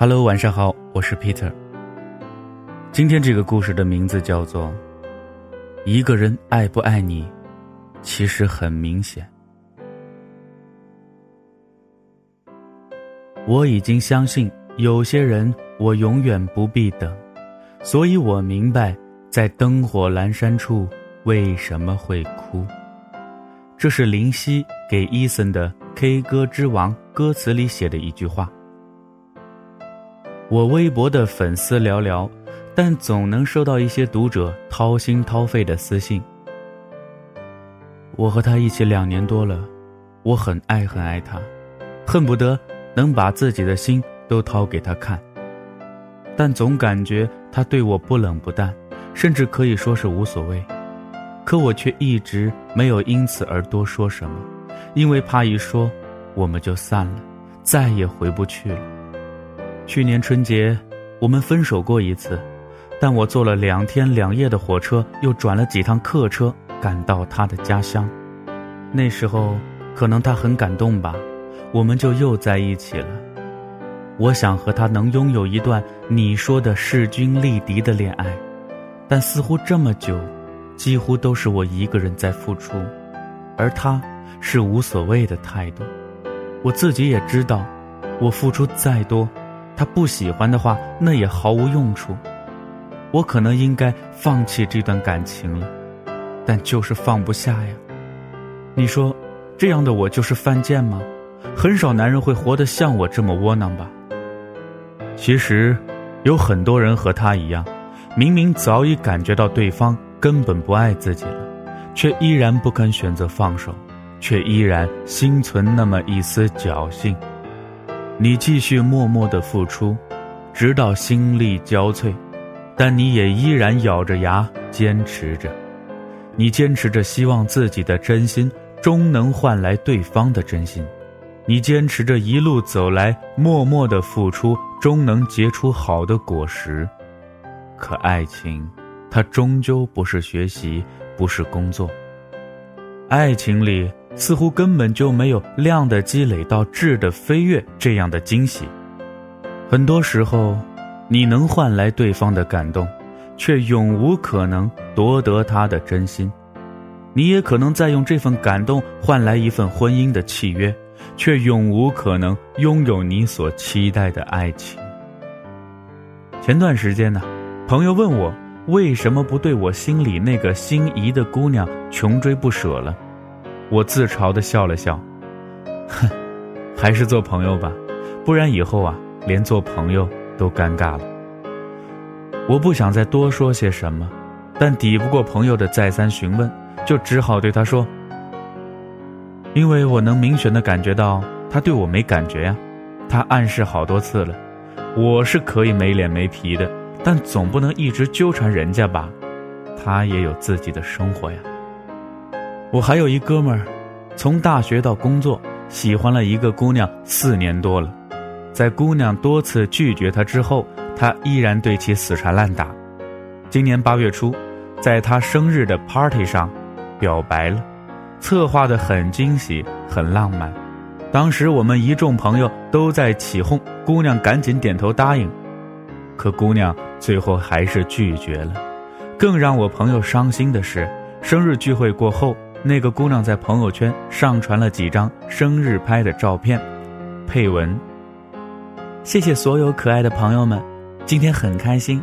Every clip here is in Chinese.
Hello，晚上好，我是 Peter。今天这个故事的名字叫做《一个人爱不爱你，其实很明显》。我已经相信有些人，我永远不必等，所以我明白，在灯火阑珊处为什么会哭。这是林夕给伊森的《K 歌之王》歌词里写的一句话。我微博的粉丝寥寥，但总能收到一些读者掏心掏肺的私信。我和他一起两年多了，我很爱很爱他，恨不得能把自己的心都掏给他看。但总感觉他对我不冷不淡，甚至可以说是无所谓。可我却一直没有因此而多说什么，因为怕一说，我们就散了，再也回不去了。去年春节，我们分手过一次，但我坐了两天两夜的火车，又转了几趟客车，赶到他的家乡。那时候，可能他很感动吧，我们就又在一起了。我想和他能拥有一段你说的势均力敌的恋爱，但似乎这么久。几乎都是我一个人在付出，而他是无所谓的态度。我自己也知道，我付出再多，他不喜欢的话，那也毫无用处。我可能应该放弃这段感情了，但就是放不下呀。你说，这样的我就是犯贱吗？很少男人会活得像我这么窝囊吧？其实，有很多人和他一样，明明早已感觉到对方。根本不爱自己了，却依然不肯选择放手，却依然心存那么一丝侥幸。你继续默默的付出，直到心力交瘁，但你也依然咬着牙坚持着。你坚持着，希望自己的真心终能换来对方的真心；你坚持着一路走来，默默的付出终能结出好的果实。可爱情。它终究不是学习，不是工作。爱情里似乎根本就没有量的积累到质的飞跃这样的惊喜。很多时候，你能换来对方的感动，却永无可能夺得他的真心。你也可能在用这份感动换来一份婚姻的契约，却永无可能拥有你所期待的爱情。前段时间呢，朋友问我。为什么不对我心里那个心仪的姑娘穷追不舍了？我自嘲的笑了笑，哼，还是做朋友吧，不然以后啊，连做朋友都尴尬了。我不想再多说些什么，但抵不过朋友的再三询问，就只好对他说：“因为我能明显的感觉到他对我没感觉呀，他暗示好多次了，我是可以没脸没皮的。”但总不能一直纠缠人家吧，他也有自己的生活呀。我还有一哥们儿，从大学到工作，喜欢了一个姑娘四年多了，在姑娘多次拒绝他之后，他依然对其死缠烂打。今年八月初，在他生日的 party 上，表白了，策划的很惊喜，很浪漫。当时我们一众朋友都在起哄，姑娘赶紧点头答应。可姑娘最后还是拒绝了。更让我朋友伤心的是，生日聚会过后，那个姑娘在朋友圈上传了几张生日拍的照片，配文：“谢谢所有可爱的朋友们，今天很开心。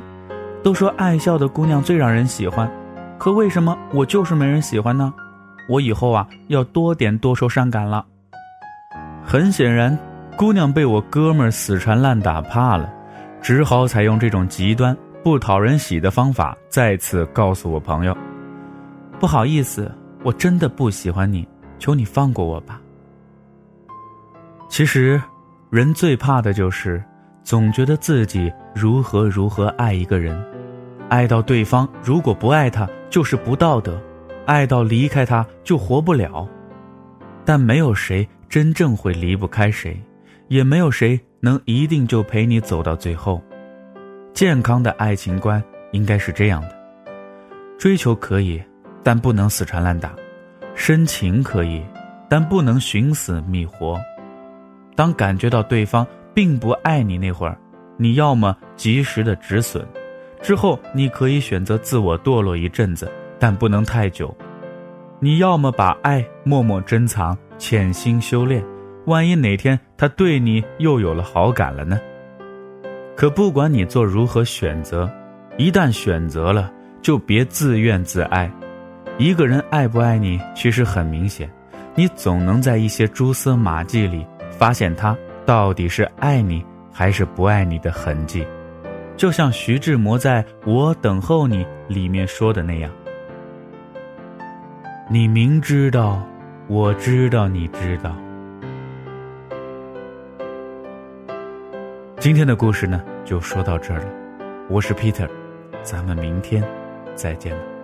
都说爱笑的姑娘最让人喜欢，可为什么我就是没人喜欢呢？我以后啊要多点多愁善感了。”很显然，姑娘被我哥们儿死缠烂打怕了。只好采用这种极端不讨人喜的方法，再次告诉我朋友：“不好意思，我真的不喜欢你，求你放过我吧。”其实，人最怕的就是总觉得自己如何如何爱一个人，爱到对方如果不爱他就是不道德，爱到离开他就活不了。但没有谁真正会离不开谁，也没有谁。能一定就陪你走到最后，健康的爱情观应该是这样的：追求可以，但不能死缠烂打；深情可以，但不能寻死觅活。当感觉到对方并不爱你那会儿，你要么及时的止损，之后你可以选择自我堕落一阵子，但不能太久。你要么把爱默默珍藏，潜心修炼，万一哪天他对你又有了好感了呢？可不管你做如何选择，一旦选择了，就别自怨自艾。一个人爱不爱你，其实很明显，你总能在一些蛛丝马迹里发现他到底是爱你还是不爱你的痕迹。就像徐志摩在《我等候你》里面说的那样。你明知道，我知道，你知道。今天的故事呢，就说到这儿了。我是 Peter，咱们明天再见了。